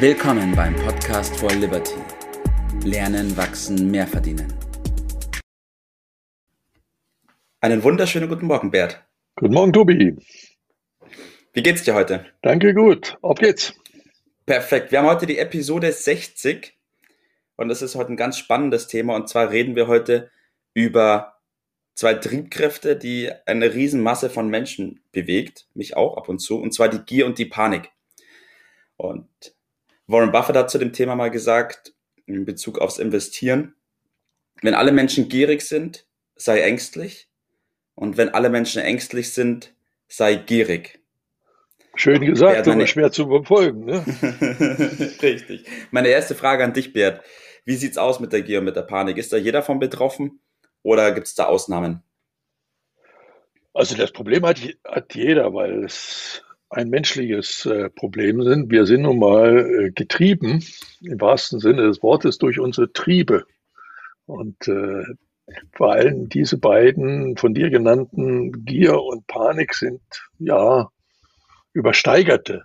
Willkommen beim Podcast for Liberty. Lernen, wachsen, mehr verdienen. Einen wunderschönen guten Morgen, Bert. Guten Morgen, Tobi. Wie geht's dir heute? Danke, gut. Auf geht's. Perfekt. Wir haben heute die Episode 60 und das ist heute ein ganz spannendes Thema. Und zwar reden wir heute über zwei Triebkräfte, die eine Riesenmasse von Menschen bewegt, mich auch ab und zu, und zwar die Gier und die Panik. Und Warren Buffett hat zu dem Thema mal gesagt, in Bezug aufs Investieren, wenn alle Menschen gierig sind, sei ängstlich. Und wenn alle Menschen ängstlich sind, sei gierig. Schön gesagt, aber schwer zu befolgen. Ne? Richtig. Meine erste Frage an dich, Bert. Wie sieht's aus mit der Gier und mit der Panik? Ist da jeder von betroffen oder gibt es da Ausnahmen? Also das Problem hat, hat jeder, weil es ein menschliches äh, Problem sind. Wir sind nun mal äh, getrieben, im wahrsten Sinne des Wortes, durch unsere Triebe. Und äh, vor allem diese beiden von dir genannten Gier und Panik sind ja übersteigerte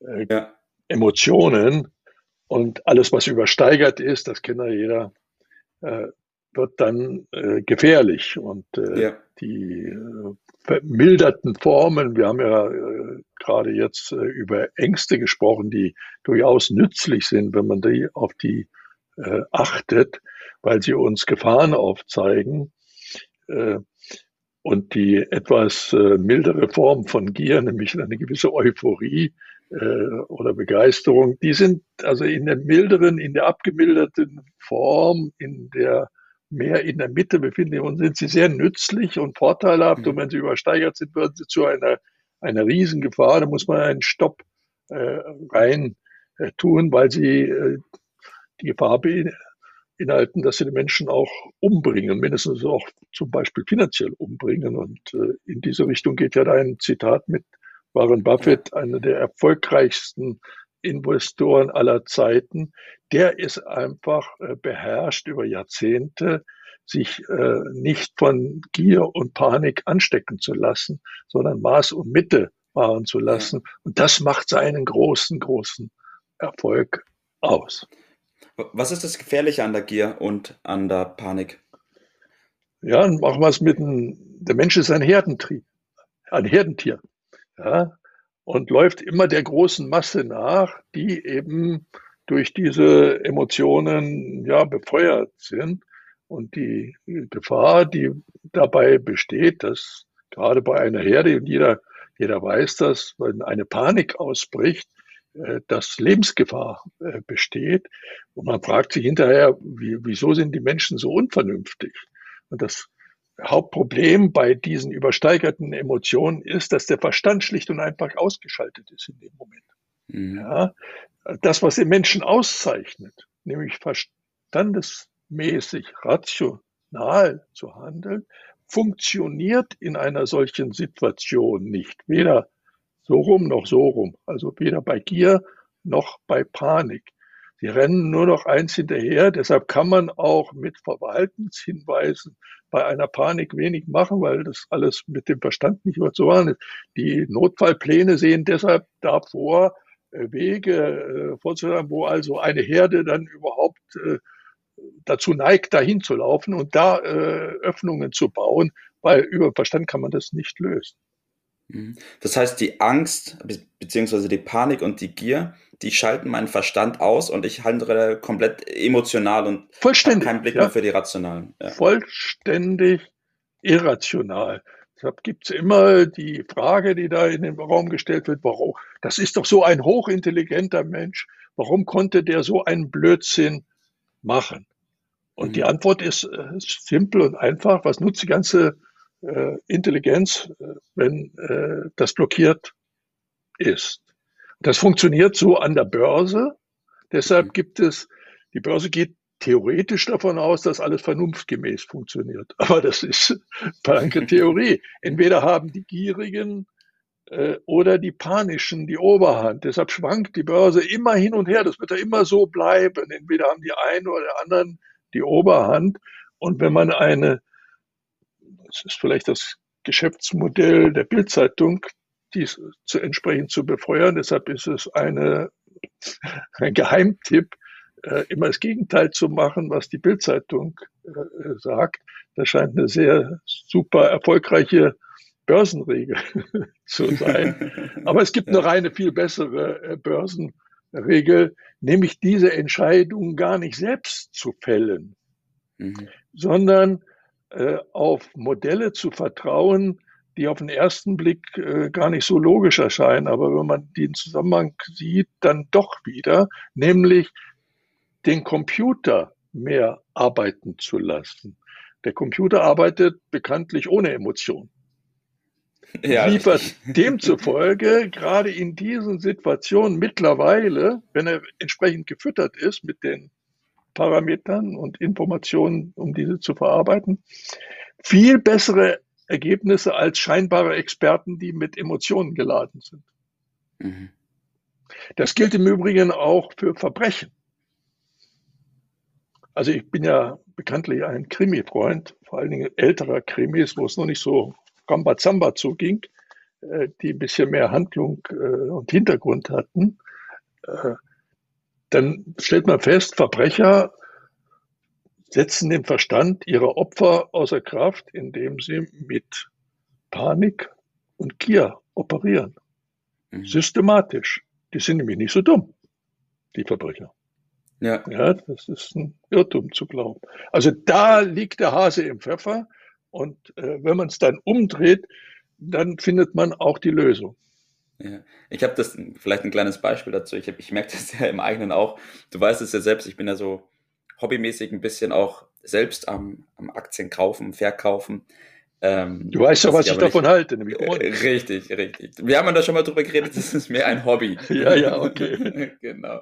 äh, ja. Emotionen. Und alles, was übersteigert ist, das kennt ja jeder, äh, wird dann äh, gefährlich. Und ja. die vermilderten Formen, wir haben ja äh, gerade jetzt äh, über Ängste gesprochen, die durchaus nützlich sind, wenn man die auf die äh, achtet, weil sie uns Gefahren aufzeigen. Äh, und die etwas äh, mildere Form von Gier, nämlich eine gewisse Euphorie äh, oder Begeisterung, die sind also in der milderen, in der abgemilderten Form, in der mehr in der Mitte befinden und sind sie sehr nützlich und vorteilhaft. Mhm. Und wenn sie übersteigert sind, werden sie zu einer, einer Riesengefahr. Da muss man einen Stopp äh, rein äh, tun, weil sie äh, die Gefahr beinhalten, dass sie die Menschen auch umbringen, mindestens auch zum Beispiel finanziell umbringen. Und äh, in diese Richtung geht ja ein Zitat mit Warren Buffett, einer der erfolgreichsten Investoren aller Zeiten, der ist einfach äh, beherrscht über Jahrzehnte, sich äh, nicht von Gier und Panik anstecken zu lassen, sondern Maß und Mitte wahren zu lassen. Und das macht seinen großen, großen Erfolg aus. Was ist das Gefährliche an der Gier und an der Panik? Ja, machen wir es mit einem, der Mensch ist ein Herdentrieb, ein Herdentier. Ja, und läuft immer der großen Masse nach, die eben durch diese Emotionen ja befeuert sind. Und die Gefahr, die dabei besteht, dass gerade bei einer Herde, und jeder, jeder weiß das, wenn eine Panik ausbricht, äh, dass Lebensgefahr äh, besteht. Und man fragt sich hinterher, wie, wieso sind die Menschen so unvernünftig? Und das Hauptproblem bei diesen übersteigerten Emotionen ist, dass der Verstand schlicht und einfach ausgeschaltet ist in dem Moment. Mhm. Ja, das, was den Menschen auszeichnet, nämlich verstandesmäßig, rational zu handeln, funktioniert in einer solchen Situation nicht. Weder so rum noch so rum. Also weder bei Gier noch bei Panik. Sie rennen nur noch eins hinterher. Deshalb kann man auch mit Verhaltenshinweisen bei einer Panik wenig machen, weil das alles mit dem Verstand nicht mehr zu machen ist. Die Notfallpläne sehen deshalb davor, äh, Wege äh, vorzunehmen, wo also eine Herde dann überhaupt äh, dazu neigt, dahin zu laufen und da äh, Öffnungen zu bauen, weil über Verstand kann man das nicht lösen. Mhm. Das heißt, die Angst beziehungsweise die Panik und die Gier, die schalten meinen Verstand aus und ich handle komplett emotional und habe keinen Blick ja. mehr für die rationalen. Ja. Vollständig irrational. Deshalb gibt es immer die Frage, die da in den Raum gestellt wird, warum, das ist doch so ein hochintelligenter Mensch, warum konnte der so einen Blödsinn machen? Und mhm. die Antwort ist, äh, simpel und einfach, was nutzt die ganze äh, Intelligenz, äh, wenn äh, das blockiert ist. Das funktioniert so an der Börse. Deshalb mhm. gibt es, die Börse geht theoretisch davon aus, dass alles vernunftgemäß funktioniert. Aber das ist blanke Theorie. Entweder haben die Gierigen äh, oder die Panischen die Oberhand. Deshalb schwankt die Börse immer hin und her. Das wird ja immer so bleiben. Entweder haben die einen oder die anderen die Oberhand. Und wenn man eine es ist vielleicht das Geschäftsmodell der Bildzeitung, dies zu entsprechend zu befeuern. Deshalb ist es eine ein Geheimtipp, äh, immer das Gegenteil zu machen, was die Bildzeitung äh, sagt. Das scheint eine sehr super erfolgreiche Börsenregel zu sein. Aber es gibt noch eine viel bessere äh, Börsenregel, nämlich diese Entscheidung gar nicht selbst zu fällen, mhm. sondern auf Modelle zu vertrauen, die auf den ersten Blick äh, gar nicht so logisch erscheinen, aber wenn man den Zusammenhang sieht, dann doch wieder, nämlich den Computer mehr arbeiten zu lassen. Der Computer arbeitet bekanntlich ohne Emotion. Ja, liefert richtig. demzufolge gerade in diesen Situationen mittlerweile, wenn er entsprechend gefüttert ist mit den Parametern und Informationen, um diese zu verarbeiten, viel bessere Ergebnisse als scheinbare Experten, die mit Emotionen geladen sind. Mhm. Das gilt im Übrigen auch für Verbrechen. Also ich bin ja bekanntlich ein Krimi-Freund, vor allen Dingen älterer Krimis, wo es noch nicht so Rambazamba zuging, äh, die ein bisschen mehr Handlung äh, und Hintergrund hatten. Dann stellt man fest, Verbrecher setzen den Verstand ihrer Opfer außer Kraft, indem sie mit Panik und Gier operieren. Mhm. Systematisch. Die sind nämlich nicht so dumm, die Verbrecher. Ja. ja, das ist ein Irrtum zu glauben. Also da liegt der Hase im Pfeffer und äh, wenn man es dann umdreht, dann findet man auch die Lösung. Ja. Ich habe das vielleicht ein kleines Beispiel dazu. Ich, hab, ich merke das ja im eigenen auch. Du weißt es ja selbst, ich bin ja so hobbymäßig ein bisschen auch selbst am, am Aktien kaufen, verkaufen. Ähm, du weißt ja, was ich, ich davon nicht, halte, nämlich ordentlich. Richtig, richtig. Wir haben da schon mal drüber geredet, das ist mehr ein Hobby. ja, ja, okay. genau.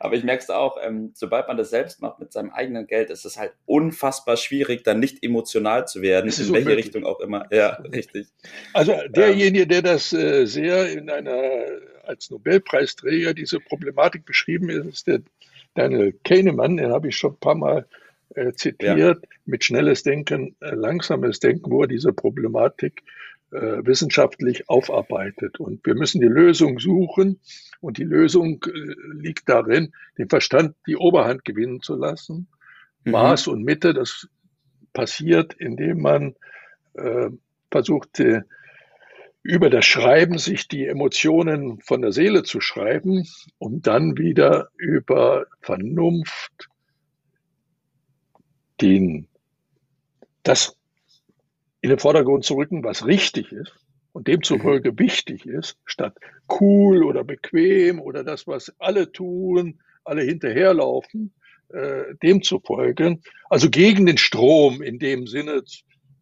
Aber ich merke es auch, ähm, sobald man das selbst macht mit seinem eigenen Geld, ist es halt unfassbar schwierig, dann nicht emotional zu werden, in welche unmöglich. Richtung auch immer. Ja, richtig. Also derjenige, der das äh, sehr in einer als Nobelpreisträger diese Problematik beschrieben ist, ist der Daniel Kahneman, den habe ich schon ein paar Mal äh, zitiert, ja. mit schnelles Denken, äh, langsames Denken, wo er diese Problematik äh, wissenschaftlich aufarbeitet. Und wir müssen die Lösung suchen. Und die Lösung äh, liegt darin, den Verstand die Oberhand gewinnen zu lassen. Mhm. Maß und Mitte, das passiert, indem man äh, versucht, äh, über das Schreiben sich die Emotionen von der Seele zu schreiben, um dann wieder über Vernunft, den, das in den Vordergrund zu rücken, was richtig ist und demzufolge mhm. wichtig ist, statt cool oder bequem oder das, was alle tun, alle hinterherlaufen, äh, dem zu folgen, also gegen den Strom in dem Sinne,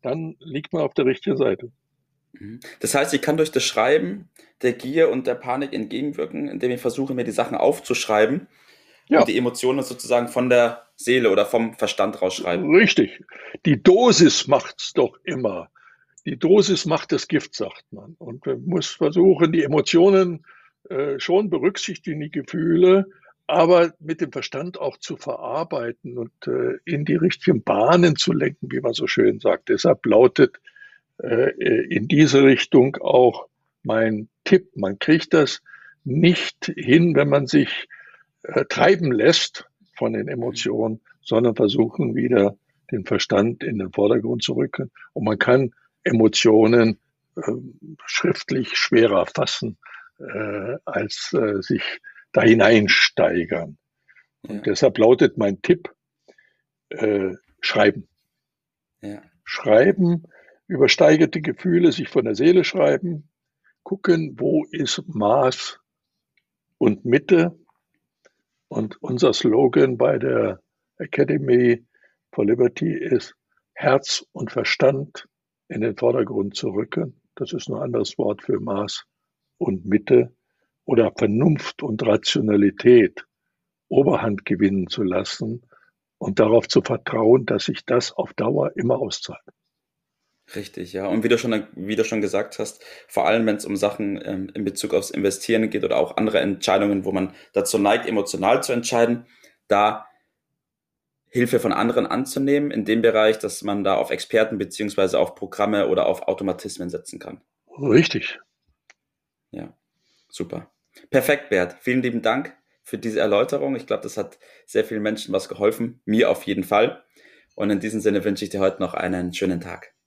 dann liegt man auf der richtigen Seite. Mhm. Das heißt, ich kann durch das Schreiben der Gier und der Panik entgegenwirken, indem ich versuche, mir die Sachen aufzuschreiben ja. und die Emotionen sozusagen von der Seele oder vom Verstand rausschreiben. Richtig. Die Dosis macht's doch immer. Die Dosis macht das Gift, sagt man. Und man muss versuchen, die Emotionen äh, schon berücksichtigen, die Gefühle, aber mit dem Verstand auch zu verarbeiten und äh, in die richtigen Bahnen zu lenken, wie man so schön sagt. Deshalb lautet äh, in diese Richtung auch mein Tipp. Man kriegt das nicht hin, wenn man sich äh, treiben lässt von den Emotionen, sondern versuchen wieder den Verstand in den Vordergrund zu rücken. Und man kann Emotionen äh, schriftlich schwerer fassen, äh, als äh, sich da hineinsteigern. Und ja. deshalb lautet mein Tipp, äh, schreiben. Ja. Schreiben, übersteigerte Gefühle sich von der Seele schreiben, gucken, wo ist Maß und Mitte, und unser Slogan bei der Academy for Liberty ist Herz und Verstand in den Vordergrund zu rücken. Das ist ein anderes Wort für Maß und Mitte oder Vernunft und Rationalität Oberhand gewinnen zu lassen und darauf zu vertrauen, dass sich das auf Dauer immer auszahlt. Richtig, ja. Und wie du schon, wie du schon gesagt hast, vor allem wenn es um Sachen ähm, in Bezug aufs Investieren geht oder auch andere Entscheidungen, wo man dazu neigt, emotional zu entscheiden, da Hilfe von anderen anzunehmen in dem Bereich, dass man da auf Experten beziehungsweise auf Programme oder auf Automatismen setzen kann. Richtig. Ja, super. Perfekt, Bert. Vielen lieben Dank für diese Erläuterung. Ich glaube, das hat sehr vielen Menschen was geholfen. Mir auf jeden Fall. Und in diesem Sinne wünsche ich dir heute noch einen schönen Tag.